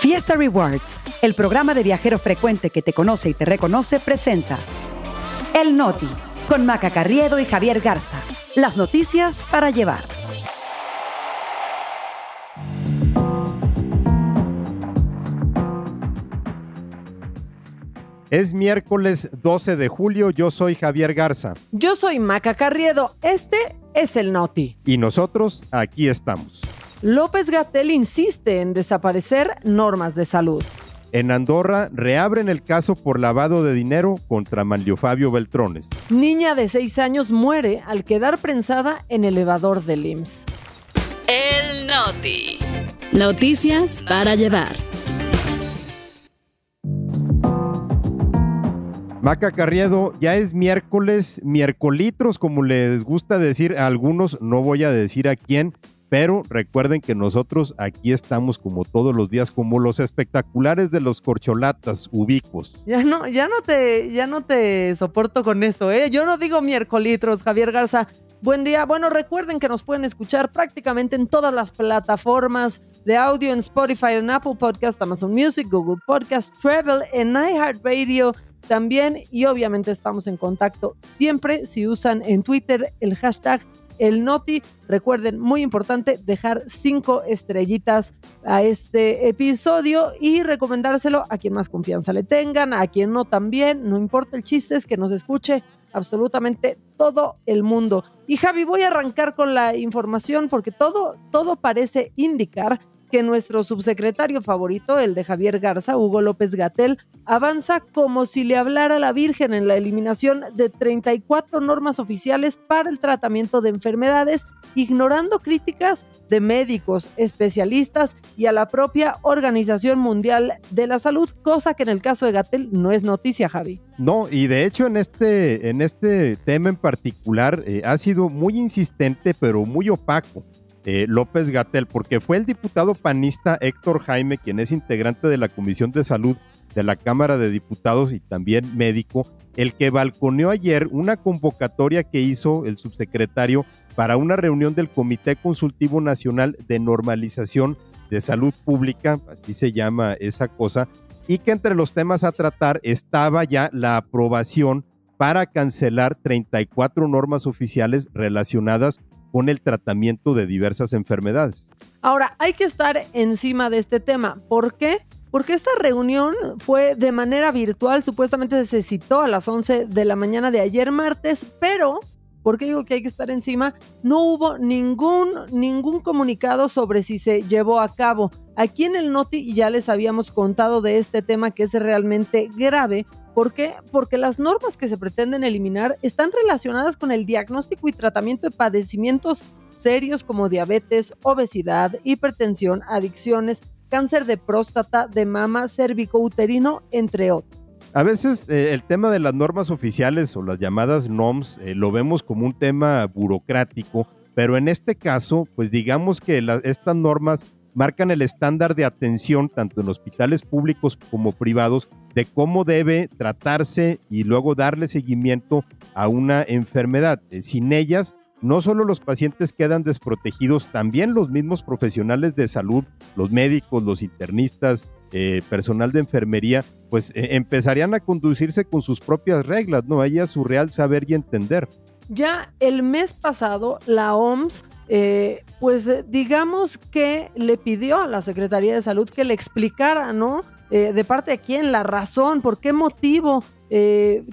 Fiesta Rewards, el programa de viajero frecuente que te conoce y te reconoce, presenta El Noti, con Maca Carriedo y Javier Garza. Las noticias para llevar. Es miércoles 12 de julio, yo soy Javier Garza. Yo soy Maca Carriedo, este es el Noti. Y nosotros aquí estamos. López Gatel insiste en desaparecer normas de salud. En Andorra reabren el caso por lavado de dinero contra Manlio Fabio Beltrones. Niña de 6 años muere al quedar prensada en elevador del IMSS. El Noti. Noticias para llevar. Maca Carriedo, ya es miércoles, miércolitros, como les gusta decir a algunos, no voy a decir a quién, pero recuerden que nosotros aquí estamos como todos los días, como los espectaculares de los corcholatas ubicos. Ya no, ya no te, ya no te soporto con eso, ¿eh? Yo no digo miércolitros, Javier Garza. Buen día. Bueno, recuerden que nos pueden escuchar prácticamente en todas las plataformas de audio en Spotify, en Apple Podcast, Amazon Music, Google Podcast, Travel, en iHeartRadio también y obviamente estamos en contacto siempre si usan en Twitter el hashtag el Noti. Recuerden, muy importante, dejar cinco estrellitas a este episodio y recomendárselo a quien más confianza le tengan, a quien no también, no importa el chiste, es que nos escuche absolutamente todo el mundo. Y Javi, voy a arrancar con la información porque todo, todo parece indicar que nuestro subsecretario favorito, el de Javier Garza, Hugo López Gatel, avanza como si le hablara la Virgen en la eliminación de 34 normas oficiales para el tratamiento de enfermedades, ignorando críticas de médicos, especialistas y a la propia Organización Mundial de la Salud, cosa que en el caso de Gatel no es noticia, Javi. No, y de hecho en este, en este tema en particular eh, ha sido muy insistente, pero muy opaco. Eh, López Gatel, porque fue el diputado panista Héctor Jaime, quien es integrante de la Comisión de Salud de la Cámara de Diputados y también médico, el que balconeó ayer una convocatoria que hizo el subsecretario para una reunión del Comité Consultivo Nacional de Normalización de Salud Pública, así se llama esa cosa, y que entre los temas a tratar estaba ya la aprobación para cancelar 34 normas oficiales relacionadas con el tratamiento de diversas enfermedades. Ahora, hay que estar encima de este tema. ¿Por qué? Porque esta reunión fue de manera virtual, supuestamente se citó a las 11 de la mañana de ayer martes, pero ¿Por qué digo que hay que estar encima? No hubo ningún, ningún comunicado sobre si se llevó a cabo. Aquí en el Noti ya les habíamos contado de este tema que es realmente grave ¿Por qué? Porque las normas que se pretenden eliminar están relacionadas con el diagnóstico y tratamiento de padecimientos serios como diabetes, obesidad, hipertensión, adicciones, cáncer de próstata, de mama, cervicouterino, entre otros. A veces eh, el tema de las normas oficiales o las llamadas NOMS eh, lo vemos como un tema burocrático, pero en este caso, pues digamos que estas normas marcan el estándar de atención tanto en hospitales públicos como privados de cómo debe tratarse y luego darle seguimiento a una enfermedad. Eh, sin ellas, no solo los pacientes quedan desprotegidos, también los mismos profesionales de salud, los médicos, los internistas, eh, personal de enfermería, pues eh, empezarían a conducirse con sus propias reglas, ¿no? Ahí a su real saber y entender. Ya el mes pasado, la OMS eh, pues eh, digamos que le pidió a la Secretaría de Salud que le explicara, ¿no? Eh, de parte de quién, la razón, por qué motivo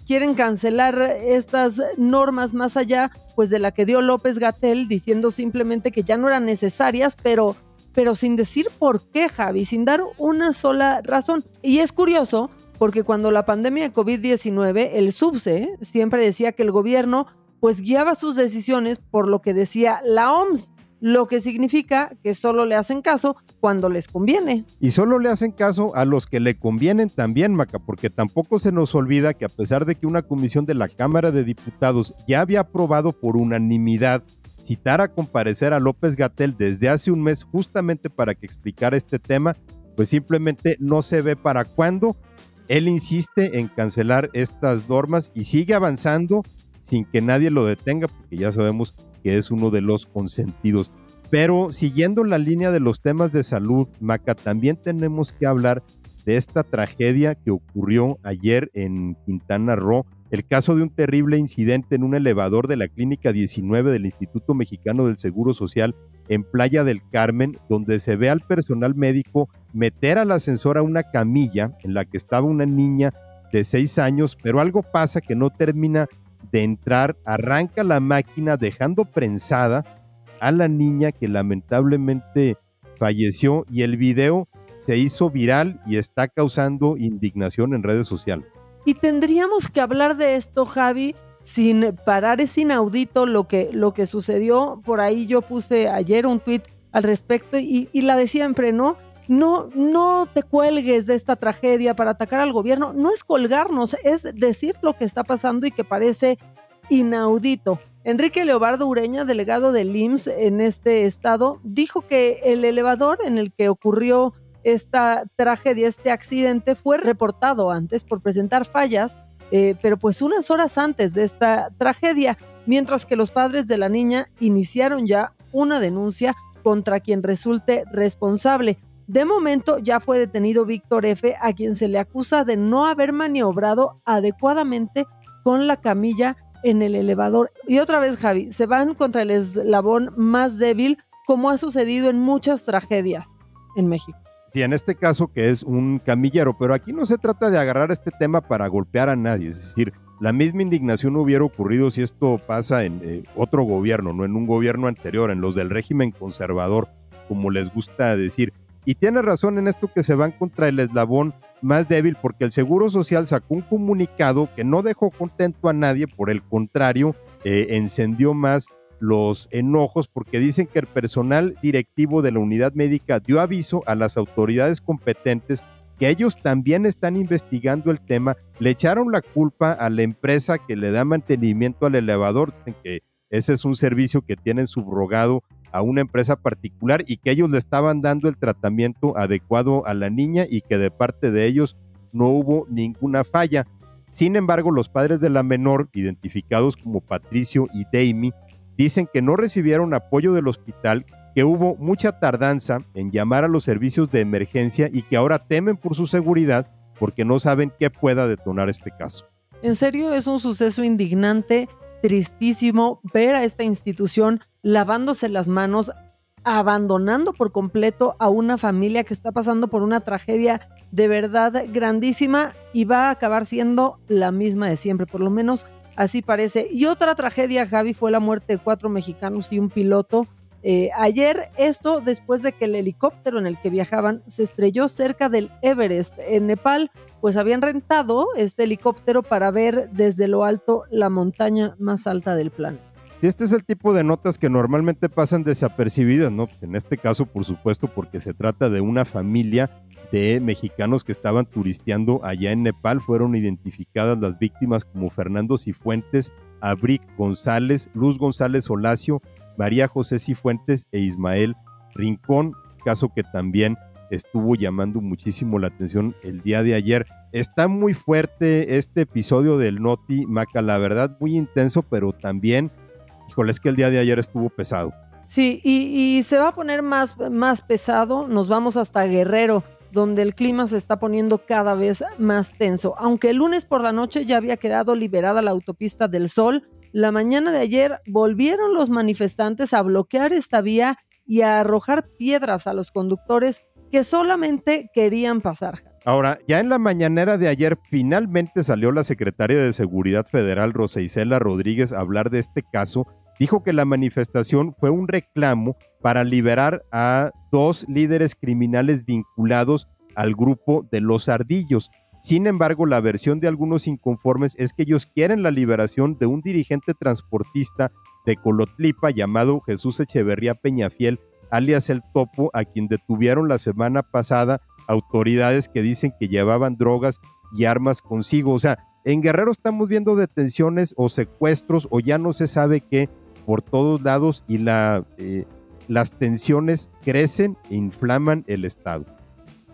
quieren cancelar estas normas más allá, pues de la que dio López Gatel, diciendo simplemente que ya no eran necesarias, pero, pero sin decir por qué, Javi, sin dar una sola razón. Y es curioso porque cuando la pandemia de COVID-19, el SUBSE siempre decía que el gobierno pues guiaba sus decisiones por lo que decía la OMS, lo que significa que solo le hacen caso cuando les conviene. Y solo le hacen caso a los que le convienen también, Maca, porque tampoco se nos olvida que a pesar de que una comisión de la Cámara de Diputados ya había aprobado por unanimidad citar a comparecer a López Gatel desde hace un mes justamente para que explicara este tema, pues simplemente no se ve para cuándo. Él insiste en cancelar estas normas y sigue avanzando sin que nadie lo detenga, porque ya sabemos que es uno de los consentidos. Pero siguiendo la línea de los temas de salud, Maca, también tenemos que hablar de esta tragedia que ocurrió ayer en Quintana Roo, el caso de un terrible incidente en un elevador de la Clínica 19 del Instituto Mexicano del Seguro Social en Playa del Carmen, donde se ve al personal médico meter al ascensor a una camilla en la que estaba una niña de seis años, pero algo pasa que no termina de entrar, arranca la máquina dejando prensada a la niña que lamentablemente falleció y el video se hizo viral y está causando indignación en redes sociales. Y tendríamos que hablar de esto, Javi, sin parar. Es inaudito lo que, lo que sucedió. Por ahí yo puse ayer un tweet al respecto y, y la de siempre, ¿no? No, no te cuelgues de esta tragedia para atacar al gobierno. No es colgarnos, es decir lo que está pasando y que parece inaudito. Enrique Leobardo Ureña, delegado del IMSS en este estado, dijo que el elevador en el que ocurrió esta tragedia, este accidente, fue reportado antes por presentar fallas, eh, pero pues unas horas antes de esta tragedia, mientras que los padres de la niña iniciaron ya una denuncia contra quien resulte responsable. De momento ya fue detenido Víctor F., a quien se le acusa de no haber maniobrado adecuadamente con la camilla en el elevador. Y otra vez, Javi, se van contra el eslabón más débil, como ha sucedido en muchas tragedias en México. Sí, en este caso que es un camillero, pero aquí no se trata de agarrar este tema para golpear a nadie, es decir, la misma indignación hubiera ocurrido si esto pasa en eh, otro gobierno, no en un gobierno anterior, en los del régimen conservador, como les gusta decir. Y tiene razón en esto que se van contra el eslabón más débil porque el Seguro Social sacó un comunicado que no dejó contento a nadie, por el contrario, eh, encendió más los enojos porque dicen que el personal directivo de la unidad médica dio aviso a las autoridades competentes que ellos también están investigando el tema, le echaron la culpa a la empresa que le da mantenimiento al elevador, dicen que ese es un servicio que tienen subrogado a una empresa particular y que ellos le estaban dando el tratamiento adecuado a la niña y que de parte de ellos no hubo ninguna falla. Sin embargo, los padres de la menor, identificados como Patricio y Damie, dicen que no recibieron apoyo del hospital, que hubo mucha tardanza en llamar a los servicios de emergencia y que ahora temen por su seguridad porque no saben qué pueda detonar este caso. En serio, es un suceso indignante tristísimo ver a esta institución lavándose las manos, abandonando por completo a una familia que está pasando por una tragedia de verdad grandísima y va a acabar siendo la misma de siempre, por lo menos así parece. Y otra tragedia, Javi, fue la muerte de cuatro mexicanos y un piloto eh, ayer esto después de que el helicóptero en el que viajaban se estrelló cerca del Everest en Nepal, pues habían rentado este helicóptero para ver desde lo alto la montaña más alta del planeta. Este es el tipo de notas que normalmente pasan desapercibidas, ¿no? En este caso, por supuesto, porque se trata de una familia de mexicanos que estaban turisteando allá en Nepal. Fueron identificadas las víctimas como Fernando Cifuentes, Abric González, Luz González Olacio María José Cifuentes e Ismael Rincón, caso que también estuvo llamando muchísimo la atención el día de ayer. Está muy fuerte este episodio del Noti Maca, la verdad muy intenso, pero también, híjole, es que el día de ayer estuvo pesado. Sí, y, se va a poner más, más pesado, nos vamos hasta Guerrero, donde el clima se está poniendo cada vez más tenso. Aunque el lunes por la noche ya había quedado liberada la autopista del Sol, la mañana de ayer volvieron los manifestantes a bloquear esta vía y a arrojar piedras a los conductores que solamente querían pasar. Ahora, ya en la mañanera de ayer finalmente salió la secretaria de Seguridad Federal, Rosa Isela Rodríguez, a hablar de este caso. Dijo que la manifestación fue un reclamo para liberar a dos líderes criminales vinculados al grupo de los ardillos. Sin embargo, la versión de algunos inconformes es que ellos quieren la liberación de un dirigente transportista de Colotlipa llamado Jesús Echeverría Peñafiel, alias El Topo, a quien detuvieron la semana pasada autoridades que dicen que llevaban drogas y armas consigo. O sea, en Guerrero estamos viendo detenciones o secuestros o ya no se sabe qué por todos lados y la, eh, las tensiones crecen e inflaman el Estado.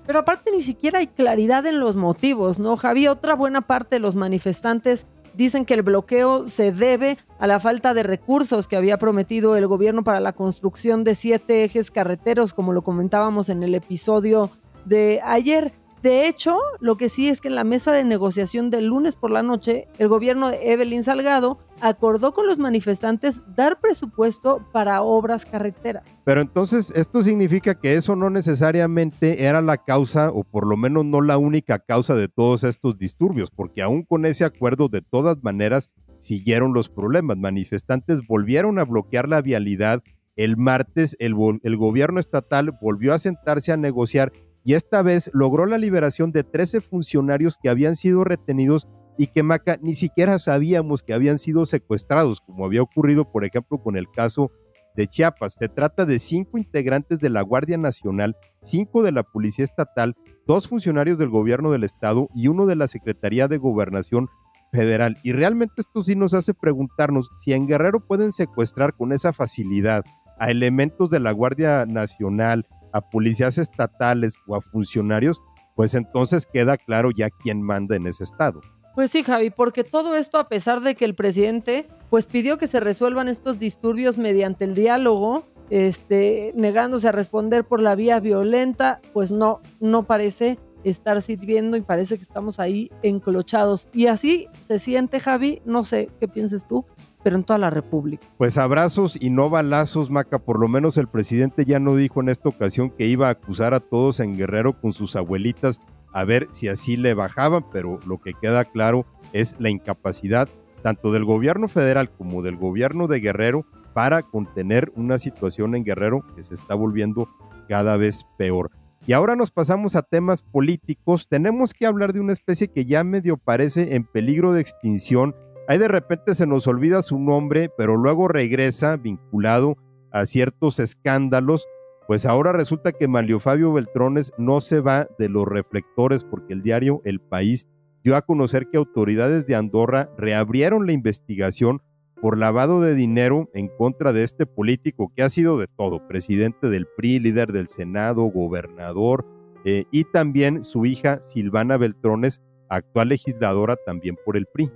Pero aparte ni siquiera hay claridad en los motivos, ¿no, Javi? Otra buena parte de los manifestantes Dicen que el bloqueo se debe a la falta de recursos que había prometido el gobierno para la construcción de siete ejes carreteros, como lo comentábamos en el episodio de ayer. De hecho, lo que sí es que en la mesa de negociación del lunes por la noche, el gobierno de Evelyn Salgado acordó con los manifestantes dar presupuesto para obras carreteras. Pero entonces esto significa que eso no necesariamente era la causa, o por lo menos no la única causa de todos estos disturbios, porque aún con ese acuerdo de todas maneras siguieron los problemas. Manifestantes volvieron a bloquear la vialidad. El martes el, el gobierno estatal volvió a sentarse a negociar y esta vez logró la liberación de 13 funcionarios que habían sido retenidos y que Maca ni siquiera sabíamos que habían sido secuestrados, como había ocurrido, por ejemplo, con el caso de Chiapas. Se trata de cinco integrantes de la Guardia Nacional, cinco de la Policía Estatal, dos funcionarios del gobierno del Estado y uno de la Secretaría de Gobernación Federal. Y realmente esto sí nos hace preguntarnos si en Guerrero pueden secuestrar con esa facilidad a elementos de la Guardia Nacional, a policías estatales o a funcionarios, pues entonces queda claro ya quién manda en ese estado. Pues sí, Javi, porque todo esto a pesar de que el presidente pues pidió que se resuelvan estos disturbios mediante el diálogo, este, negándose a responder por la vía violenta, pues no, no parece estar sirviendo y parece que estamos ahí enclochados. Y así se siente, Javi, no sé qué pienses tú, pero en toda la República. Pues abrazos y no balazos, Maca. Por lo menos el presidente ya no dijo en esta ocasión que iba a acusar a todos en Guerrero con sus abuelitas a ver si así le bajaban, pero lo que queda claro es la incapacidad tanto del gobierno federal como del gobierno de Guerrero para contener una situación en Guerrero que se está volviendo cada vez peor. Y ahora nos pasamos a temas políticos. Tenemos que hablar de una especie que ya medio parece en peligro de extinción Ahí de repente se nos olvida su nombre, pero luego regresa vinculado a ciertos escándalos. Pues ahora resulta que Manlio Fabio Beltrones no se va de los reflectores porque el diario El País dio a conocer que autoridades de Andorra reabrieron la investigación por lavado de dinero en contra de este político que ha sido de todo, presidente del PRI, líder del Senado, gobernador, eh, y también su hija Silvana Beltrones, actual legisladora también por el PRI.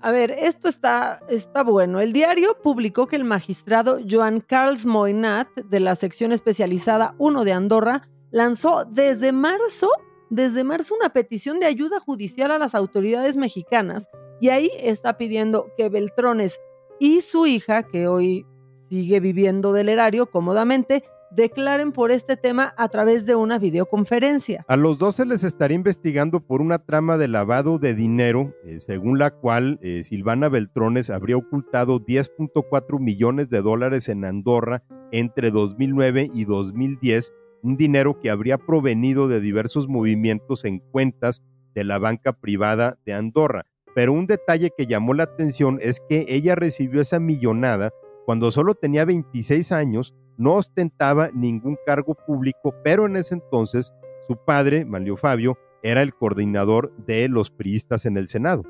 A ver, esto está, está bueno. El diario publicó que el magistrado Joan Carls Moinat, de la sección especializada 1 de Andorra, lanzó desde marzo, desde marzo una petición de ayuda judicial a las autoridades mexicanas y ahí está pidiendo que Beltrones y su hija, que hoy sigue viviendo del erario cómodamente, declaren por este tema a través de una videoconferencia. A los dos se les estaría investigando por una trama de lavado de dinero, eh, según la cual eh, Silvana Beltrones habría ocultado 10.4 millones de dólares en Andorra entre 2009 y 2010, un dinero que habría provenido de diversos movimientos en cuentas de la banca privada de Andorra. Pero un detalle que llamó la atención es que ella recibió esa millonada cuando solo tenía 26 años no ostentaba ningún cargo público, pero en ese entonces su padre, Manlio Fabio, era el coordinador de los priistas en el Senado.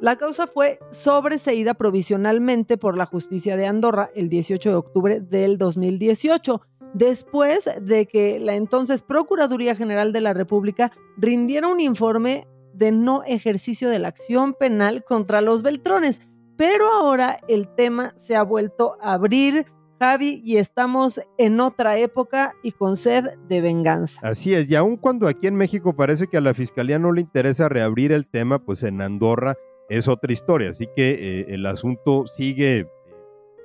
La causa fue sobreseída provisionalmente por la justicia de Andorra el 18 de octubre del 2018, después de que la entonces Procuraduría General de la República rindiera un informe de no ejercicio de la acción penal contra los Beltrones. Pero ahora el tema se ha vuelto a abrir, Javi, y estamos en otra época y con sed de venganza. Así es, y aun cuando aquí en México parece que a la Fiscalía no le interesa reabrir el tema, pues en Andorra es otra historia, así que eh, el asunto sigue eh,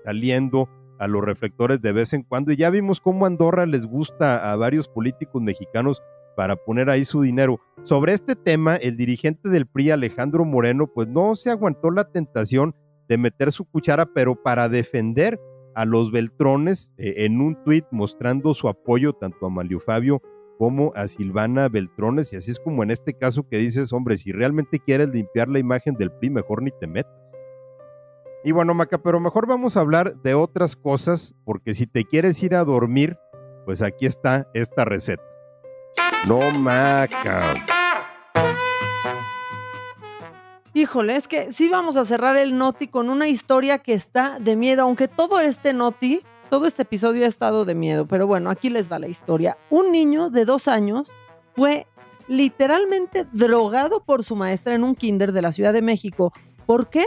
saliendo a los reflectores de vez en cuando y ya vimos cómo Andorra les gusta a varios políticos mexicanos para poner ahí su dinero. Sobre este tema, el dirigente del PRI, Alejandro Moreno, pues no se aguantó la tentación de meter su cuchara, pero para defender a los Beltrones eh, en un tuit mostrando su apoyo tanto a Malio Fabio como a Silvana Beltrones. Y así es como en este caso que dices, hombre, si realmente quieres limpiar la imagen del PRI, mejor ni te metas. Y bueno, Maca, pero mejor vamos a hablar de otras cosas, porque si te quieres ir a dormir, pues aquí está esta receta. No, Maca. Híjole, es que sí vamos a cerrar el Noti con una historia que está de miedo, aunque todo este Noti, todo este episodio ha estado de miedo, pero bueno, aquí les va la historia. Un niño de dos años fue literalmente drogado por su maestra en un kinder de la Ciudad de México ¿Por qué?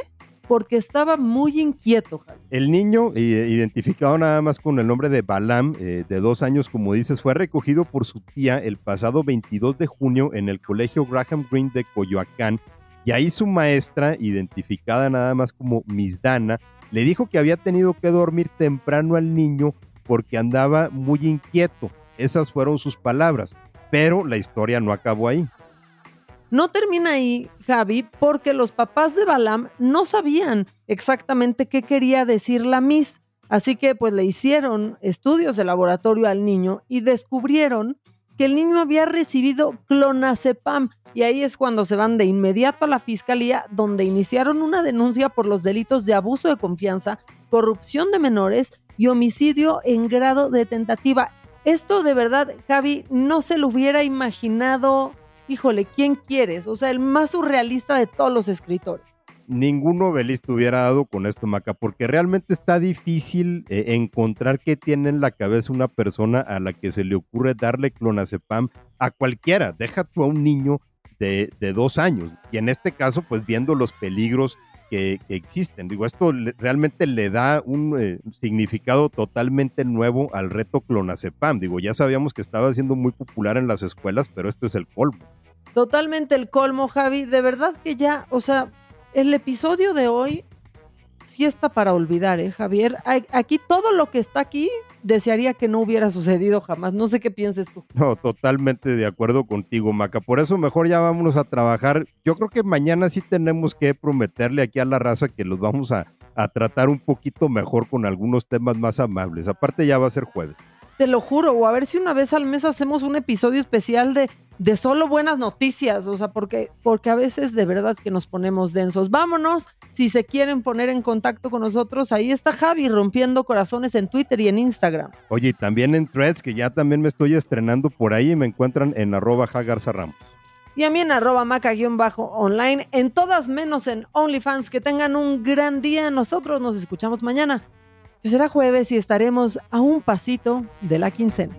Porque estaba muy inquieto. El niño, eh, identificado nada más con el nombre de Balam, eh, de dos años, como dices, fue recogido por su tía el pasado 22 de junio en el colegio Graham Green de Coyoacán. Y ahí su maestra, identificada nada más como Miss Dana, le dijo que había tenido que dormir temprano al niño porque andaba muy inquieto. Esas fueron sus palabras. Pero la historia no acabó ahí. No termina ahí, Javi, porque los papás de Balam no sabían exactamente qué quería decir la Miss. Así que pues le hicieron estudios de laboratorio al niño y descubrieron que el niño había recibido clonazepam. Y ahí es cuando se van de inmediato a la fiscalía, donde iniciaron una denuncia por los delitos de abuso de confianza, corrupción de menores y homicidio en grado de tentativa. Esto de verdad, Javi, no se lo hubiera imaginado híjole, ¿quién quieres? O sea, el más surrealista de todos los escritores. Ningún novelista hubiera dado con esto, Maca, porque realmente está difícil eh, encontrar qué tiene en la cabeza una persona a la que se le ocurre darle clonazepam a cualquiera. Deja tú a un niño de, dos años. Y en este caso, pues viendo los peligros que, existen. Digo, esto realmente le da un eh, significado totalmente nuevo al reto clonazepam. Digo, ya sabíamos que estaba siendo muy popular en las escuelas, pero esto es el colmo. Totalmente el colmo, Javi. De verdad que ya, o sea, el episodio de hoy sí está para olvidar, ¿eh, Javier? Aquí todo lo que está aquí desearía que no hubiera sucedido jamás. No sé qué pienses tú. No, totalmente de acuerdo contigo, Maca. Por eso mejor ya vámonos a trabajar. Yo creo que mañana sí tenemos que prometerle aquí a la raza que los vamos a, a tratar un poquito mejor con algunos temas más amables. Aparte ya va a ser jueves. Te lo juro, o a ver si una vez al mes hacemos un episodio especial de de solo buenas noticias, o sea, porque, porque a veces de verdad que nos ponemos densos. Vámonos, si se quieren poner en contacto con nosotros, ahí está Javi rompiendo corazones en Twitter y en Instagram. Oye, y también en Threads, que ya también me estoy estrenando por ahí y me encuentran en arroba Ramos. Y a mí en arroba maca-online, en todas menos en OnlyFans. Que tengan un gran día. Nosotros nos escuchamos mañana, será jueves y estaremos a un pasito de la quincena.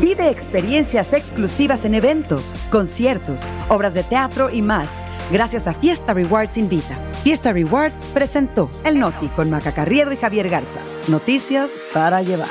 Vive experiencias exclusivas en eventos, conciertos, obras de teatro y más, gracias a Fiesta Rewards Invita. Fiesta Rewards presentó El Noti con Maca Carriedo y Javier Garza. Noticias para llevar.